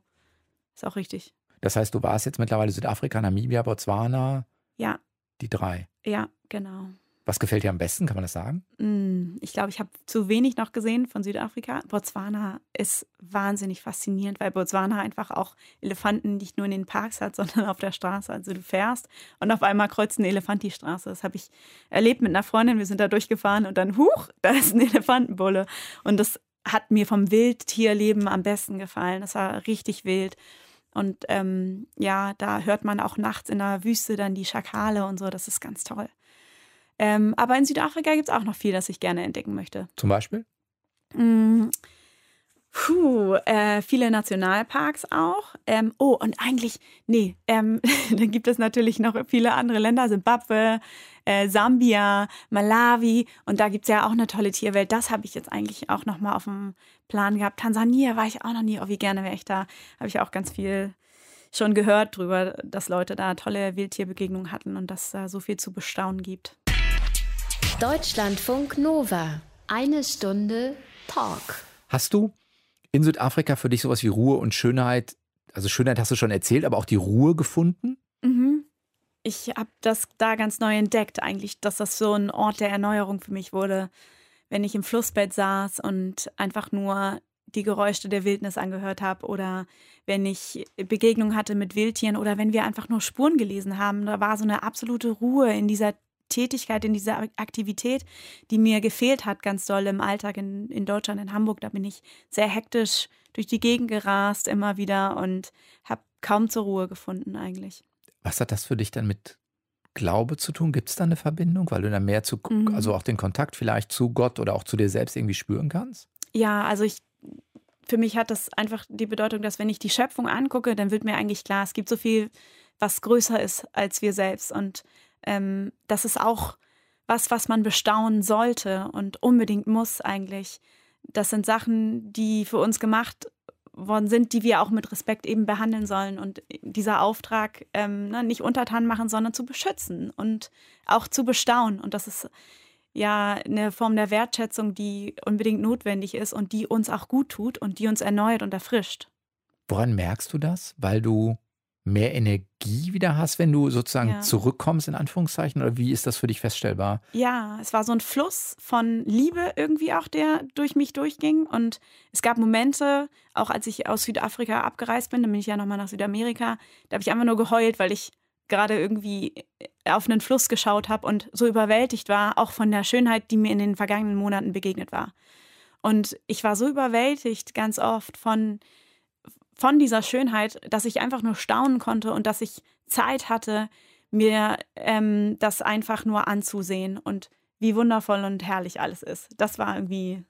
Ist auch richtig. Das heißt, du warst jetzt mittlerweile Südafrika, Namibia, Botswana. Ja. Die drei. Ja, genau. Was gefällt dir am besten, kann man das sagen? Mm, ich glaube, ich habe zu wenig noch gesehen von Südafrika. Botswana ist wahnsinnig faszinierend, weil Botswana einfach auch Elefanten nicht nur in den Parks hat, sondern auf der Straße. Also du fährst und auf einmal kreuzt ein Elefant die Straße. Das habe ich erlebt mit einer Freundin. Wir sind da durchgefahren und dann, huch, da ist ein Elefantenbulle. Und das hat mir vom Wildtierleben am besten gefallen. Das war richtig wild. Und ähm, ja, da hört man auch nachts in der Wüste dann die Schakale und so. Das ist ganz toll. Ähm, aber in Südafrika gibt es auch noch viel, das ich gerne entdecken möchte. Zum Beispiel? Mm, Puh, äh, viele Nationalparks auch. Ähm, oh, und eigentlich, nee, ähm, dann gibt es natürlich noch viele andere Länder, Simbabwe, äh, Sambia, Malawi und da gibt es ja auch eine tolle Tierwelt. Das habe ich jetzt eigentlich auch nochmal auf dem Plan gehabt. Tansania war ich auch noch nie, oh, wie gerne wäre ich da. Habe ich auch ganz viel schon gehört drüber, dass Leute da tolle Wildtierbegegnungen hatten und dass da so viel zu bestaunen gibt. Deutschlandfunk Nova. Eine Stunde Talk. Hast du in Südafrika für dich sowas wie Ruhe und Schönheit, also Schönheit hast du schon erzählt, aber auch die Ruhe gefunden? Mhm. Ich habe das da ganz neu entdeckt, eigentlich, dass das so ein Ort der Erneuerung für mich wurde, wenn ich im Flussbett saß und einfach nur die Geräusche der Wildnis angehört habe oder wenn ich Begegnungen hatte mit Wildtieren oder wenn wir einfach nur Spuren gelesen haben. Da war so eine absolute Ruhe in dieser Tätigkeit, in dieser Aktivität, die mir gefehlt hat, ganz doll im Alltag in, in Deutschland, in Hamburg. Da bin ich sehr hektisch durch die Gegend gerast, immer wieder und habe kaum zur Ruhe gefunden eigentlich. Was hat das für dich dann mit Glaube zu tun? Gibt es da eine Verbindung, weil du dann mehr zu, mhm. also auch den Kontakt vielleicht zu Gott oder auch zu dir selbst irgendwie spüren kannst? Ja, also ich, für mich hat das einfach die Bedeutung, dass wenn ich die Schöpfung angucke, dann wird mir eigentlich klar, es gibt so viel, was größer ist als wir selbst und ähm, das ist auch was, was man bestaunen sollte und unbedingt muss eigentlich. Das sind Sachen, die für uns gemacht worden sind, die wir auch mit Respekt eben behandeln sollen. Und dieser Auftrag ähm, ne, nicht untertan machen, sondern zu beschützen und auch zu bestaunen. Und das ist ja eine Form der Wertschätzung, die unbedingt notwendig ist und die uns auch gut tut und die uns erneuert und erfrischt. Woran merkst du das? Weil du mehr Energie wieder hast, wenn du sozusagen ja. zurückkommst, in Anführungszeichen? Oder wie ist das für dich feststellbar? Ja, es war so ein Fluss von Liebe irgendwie auch, der durch mich durchging. Und es gab Momente, auch als ich aus Südafrika abgereist bin, dann bin ich ja nochmal nach Südamerika, da habe ich einfach nur geheult, weil ich gerade irgendwie auf einen Fluss geschaut habe und so überwältigt war, auch von der Schönheit, die mir in den vergangenen Monaten begegnet war. Und ich war so überwältigt ganz oft von von dieser Schönheit, dass ich einfach nur staunen konnte und dass ich Zeit hatte, mir ähm, das einfach nur anzusehen und wie wundervoll und herrlich alles ist. Das war irgendwie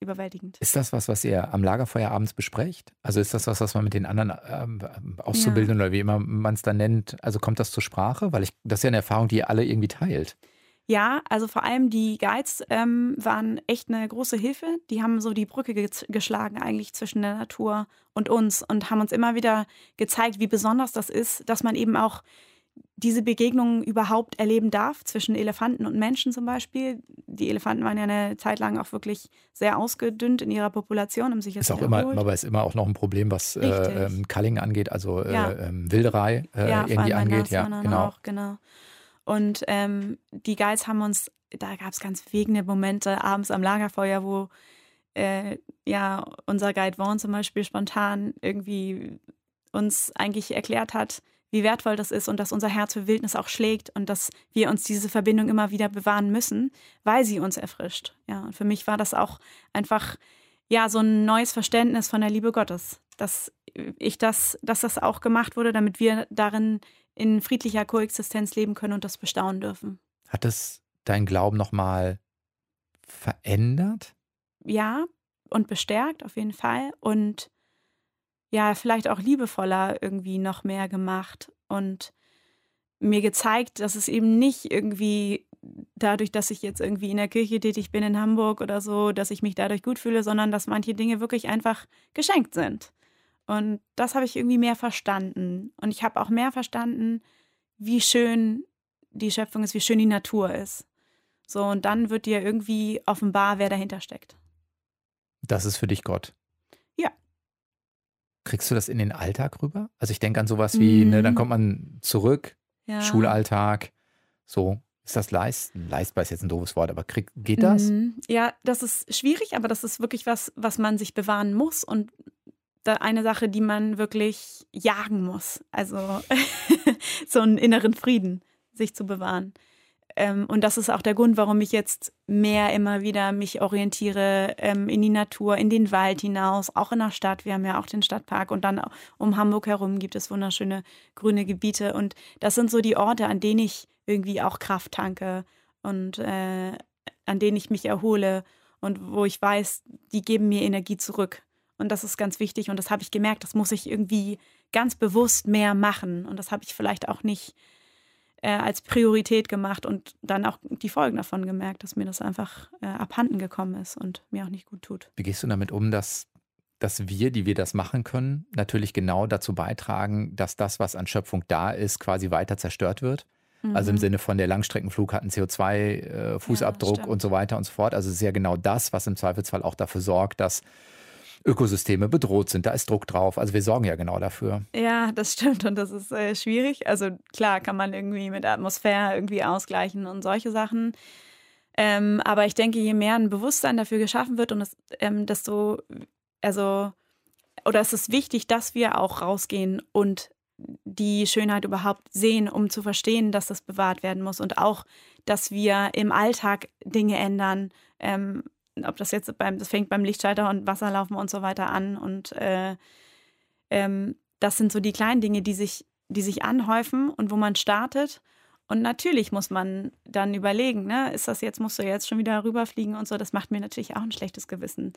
überwältigend. Ist das was, was ihr am Lagerfeuer abends besprecht? Also ist das was, was man mit den anderen ähm, Auszubildenden ja. oder wie immer man es dann nennt, also kommt das zur Sprache? Weil ich, das ist ja eine Erfahrung, die ihr alle irgendwie teilt. Ja, also vor allem die Guides ähm, waren echt eine große Hilfe. Die haben so die Brücke ge geschlagen eigentlich zwischen der Natur und uns und haben uns immer wieder gezeigt, wie besonders das ist, dass man eben auch diese Begegnungen überhaupt erleben darf zwischen Elefanten und Menschen zum Beispiel. Die Elefanten waren ja eine Zeit lang auch wirklich sehr ausgedünnt in ihrer Population, um sich jetzt ist auch immer, aber ist immer auch noch ein Problem, was äh, ähm, Culling angeht, also äh, ja. ähm, Wilderei äh, ja, irgendwie angeht. Ja, genau. Auch, genau. Und ähm, die Guides haben uns, da gab es ganz wegende Momente abends am Lagerfeuer, wo äh, ja unser Guide Vaughn zum Beispiel spontan irgendwie uns eigentlich erklärt hat, wie wertvoll das ist und dass unser Herz für Wildnis auch schlägt und dass wir uns diese Verbindung immer wieder bewahren müssen, weil sie uns erfrischt. Ja, und für mich war das auch einfach ja so ein neues Verständnis von der Liebe Gottes, dass ich das, dass das auch gemacht wurde, damit wir darin in friedlicher Koexistenz leben können und das bestaunen dürfen. Hat es dein Glauben nochmal verändert? Ja, und bestärkt auf jeden Fall. Und ja, vielleicht auch liebevoller irgendwie noch mehr gemacht und mir gezeigt, dass es eben nicht irgendwie dadurch, dass ich jetzt irgendwie in der Kirche tätig bin in Hamburg oder so, dass ich mich dadurch gut fühle, sondern dass manche Dinge wirklich einfach geschenkt sind. Und das habe ich irgendwie mehr verstanden. Und ich habe auch mehr verstanden, wie schön die Schöpfung ist, wie schön die Natur ist. So, und dann wird dir irgendwie offenbar, wer dahinter steckt. Das ist für dich Gott. Ja. Kriegst du das in den Alltag rüber? Also ich denke an sowas wie, mhm. ne, dann kommt man zurück, ja. Schulalltag, so. Ist das leisten? Leistbar ist jetzt ein doofes Wort, aber krieg, geht das? Mhm. Ja, das ist schwierig, aber das ist wirklich was, was man sich bewahren muss und eine Sache, die man wirklich jagen muss. Also so einen inneren Frieden sich zu bewahren. Ähm, und das ist auch der Grund, warum ich jetzt mehr immer wieder mich orientiere ähm, in die Natur, in den Wald hinaus, auch in der Stadt. Wir haben ja auch den Stadtpark und dann um Hamburg herum gibt es wunderschöne grüne Gebiete. Und das sind so die Orte, an denen ich irgendwie auch Kraft tanke und äh, an denen ich mich erhole und wo ich weiß, die geben mir Energie zurück. Und das ist ganz wichtig und das habe ich gemerkt, das muss ich irgendwie ganz bewusst mehr machen. Und das habe ich vielleicht auch nicht äh, als Priorität gemacht und dann auch die Folgen davon gemerkt, dass mir das einfach äh, abhanden gekommen ist und mir auch nicht gut tut. Wie gehst du damit um, dass, dass wir, die wir das machen können, natürlich genau dazu beitragen, dass das, was an Schöpfung da ist, quasi weiter zerstört wird? Mhm. Also im Sinne von der Langstreckenflug hat einen CO2-Fußabdruck äh, ja, und so weiter und so fort. Also es ist ja genau das, was im Zweifelsfall auch dafür sorgt, dass Ökosysteme bedroht sind. Da ist Druck drauf. Also wir sorgen ja genau dafür. Ja, das stimmt und das ist äh, schwierig. Also klar kann man irgendwie mit Atmosphäre irgendwie ausgleichen und solche Sachen. Ähm, aber ich denke, je mehr ein Bewusstsein dafür geschaffen wird und es, ähm, desto, also, oder es ist wichtig, dass wir auch rausgehen und die Schönheit überhaupt sehen, um zu verstehen, dass das bewahrt werden muss und auch, dass wir im Alltag Dinge ändern, ähm, ob das jetzt beim, das fängt beim Lichtschalter und Wasserlaufen und so weiter an. Und äh, ähm, das sind so die kleinen Dinge, die sich, die sich anhäufen und wo man startet. Und natürlich muss man dann überlegen, ne, ist das jetzt, musst du jetzt schon wieder rüberfliegen und so, das macht mir natürlich auch ein schlechtes Gewissen.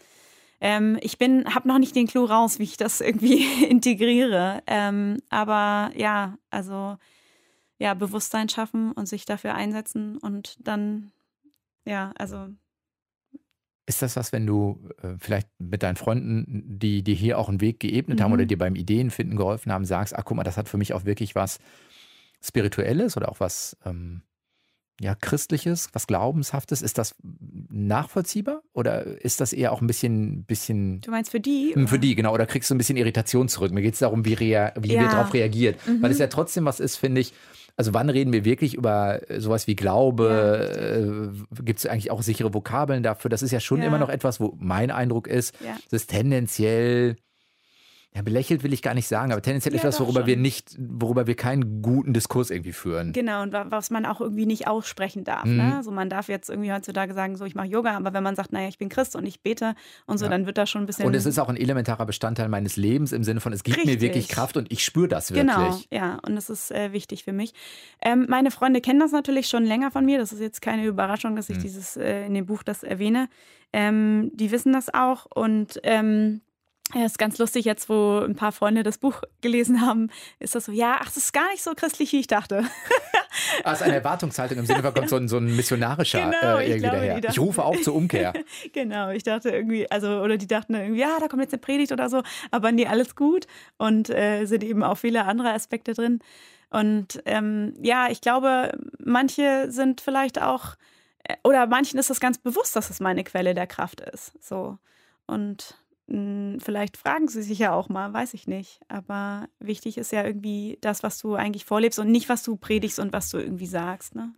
Ähm, ich bin, habe noch nicht den Clou raus, wie ich das irgendwie integriere. Ähm, aber ja, also ja, Bewusstsein schaffen und sich dafür einsetzen und dann, ja, also ist das was, wenn du äh, vielleicht mit deinen Freunden, die dir hier auch einen Weg geebnet mhm. haben oder dir beim Ideenfinden geholfen haben, sagst, ach guck mal, das hat für mich auch wirklich was Spirituelles oder auch was ähm, ja, Christliches, was Glaubenshaftes? Ist das nachvollziehbar oder ist das eher auch ein bisschen. bisschen du meinst für die? Hm, für die, genau. Oder kriegst du ein bisschen Irritation zurück? Mir geht es darum, wie, rea wie ja. wir darauf reagiert. Mhm. Weil es ja trotzdem was ist, finde ich, also wann reden wir wirklich über äh, sowas wie Glaube? Ja. Äh, Gibt es eigentlich auch sichere Vokabeln dafür? Das ist ja schon ja. immer noch etwas, wo mein Eindruck ist, ja. es ist tendenziell ja, belächelt will ich gar nicht sagen, aber tendenziell ja, etwas, worüber schon. wir nicht, worüber wir keinen guten Diskurs irgendwie führen. Genau, und was man auch irgendwie nicht aussprechen darf. Mhm. Ne? Also man darf jetzt irgendwie heutzutage sagen, so ich mache Yoga, aber wenn man sagt, naja, ich bin Christ und ich bete und so, ja. dann wird da schon ein bisschen. Und es ist auch ein elementarer Bestandteil meines Lebens im Sinne von, es gibt Richtig. mir wirklich Kraft und ich spüre das wirklich. Genau, ja, und das ist äh, wichtig für mich. Ähm, meine Freunde kennen das natürlich schon länger von mir. Das ist jetzt keine Überraschung, dass ich mhm. dieses äh, in dem Buch das erwähne. Ähm, die wissen das auch und ähm, ja, ist ganz lustig, jetzt wo ein paar Freunde das Buch gelesen haben, ist das so, ja, ach, das ist gar nicht so christlich, wie ich dachte. Ist eine Erwartungshaltung im Sinne von kommt so ein, so ein missionarischer genau, äh, irgendwie daher. Dachten, ich rufe auf zur Umkehr. genau, ich dachte irgendwie, also, oder die dachten irgendwie, ja, da kommt jetzt eine Predigt oder so, aber nee, alles gut. Und äh, sind eben auch viele andere Aspekte drin. Und ähm, ja, ich glaube, manche sind vielleicht auch, äh, oder manchen ist es ganz bewusst, dass es meine Quelle der Kraft ist. So. Und vielleicht fragen sie sich ja auch mal, weiß ich nicht. Aber wichtig ist ja irgendwie das, was du eigentlich vorlebst und nicht, was du predigst und was du irgendwie sagst. Ne?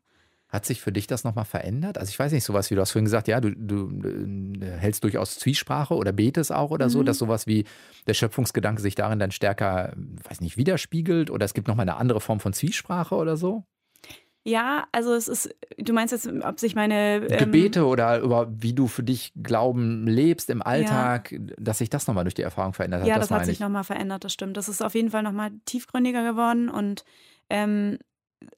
Hat sich für dich das nochmal verändert? Also ich weiß nicht, sowas wie du hast vorhin gesagt, ja, du, du, äh, hältst durchaus Zwiesprache oder betest auch oder mhm. so, dass sowas wie der Schöpfungsgedanke sich darin dann stärker, weiß nicht, widerspiegelt oder es gibt nochmal eine andere Form von Zwiesprache oder so? Ja, also es ist, du meinst jetzt, ob sich meine ähm, Gebete oder über wie du für dich Glauben lebst im Alltag, ja. dass sich das nochmal durch die Erfahrung verändert hat. Ja, das, das hat sich nochmal verändert, das stimmt. Das ist auf jeden Fall nochmal tiefgründiger geworden und ähm,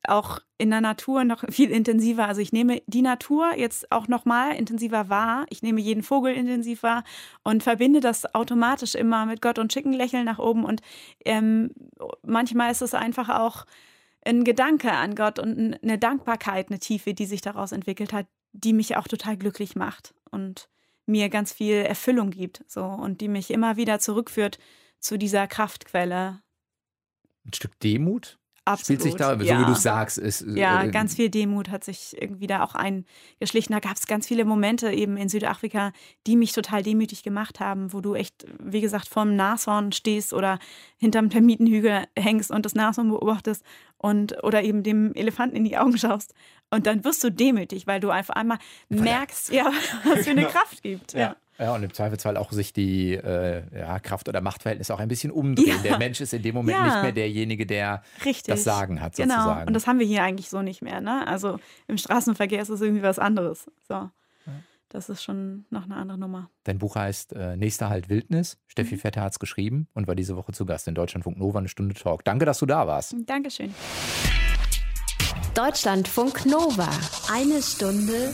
auch in der Natur noch viel intensiver. Also ich nehme die Natur jetzt auch nochmal intensiver wahr. Ich nehme jeden Vogel intensiv wahr und verbinde das automatisch immer mit Gott und schicken Lächeln nach oben. Und ähm, manchmal ist es einfach auch ein Gedanke an Gott und eine Dankbarkeit, eine Tiefe, die sich daraus entwickelt hat, die mich auch total glücklich macht und mir ganz viel Erfüllung gibt, so und die mich immer wieder zurückführt zu dieser Kraftquelle. Ein Stück Demut? Absolut. Spielt sich da, ja. so wie du sagst, ist. Ja, äh, ganz viel Demut hat sich irgendwie da auch eingeschlichen. Da gab es ganz viele Momente eben in Südafrika, die mich total demütig gemacht haben, wo du echt, wie gesagt, vorm Nashorn stehst oder hinterm Termitenhügel hängst und das Nashorn beobachtest und oder eben dem Elefanten in die Augen schaust. Und dann wirst du demütig, weil du einfach einmal merkst, ja, was für eine Kraft gibt. ja. ja. Ja, und im Zweifelsfall auch sich die äh, ja, Kraft- oder Machtverhältnisse auch ein bisschen umdrehen. Ja. Der Mensch ist in dem Moment ja. nicht mehr derjenige, der Richtig. das Sagen hat, genau. sozusagen. Genau, und das haben wir hier eigentlich so nicht mehr. Ne? Also im Straßenverkehr ist es irgendwie was anderes. So. Das ist schon noch eine andere Nummer. Dein Buch heißt äh, Nächster Halt Wildnis. Steffi mhm. Vetter hat es geschrieben und war diese Woche zu Gast in Deutschlandfunk Nova, eine Stunde Talk. Danke, dass du da warst. Dankeschön. Deutschlandfunk Nova. Eine Stunde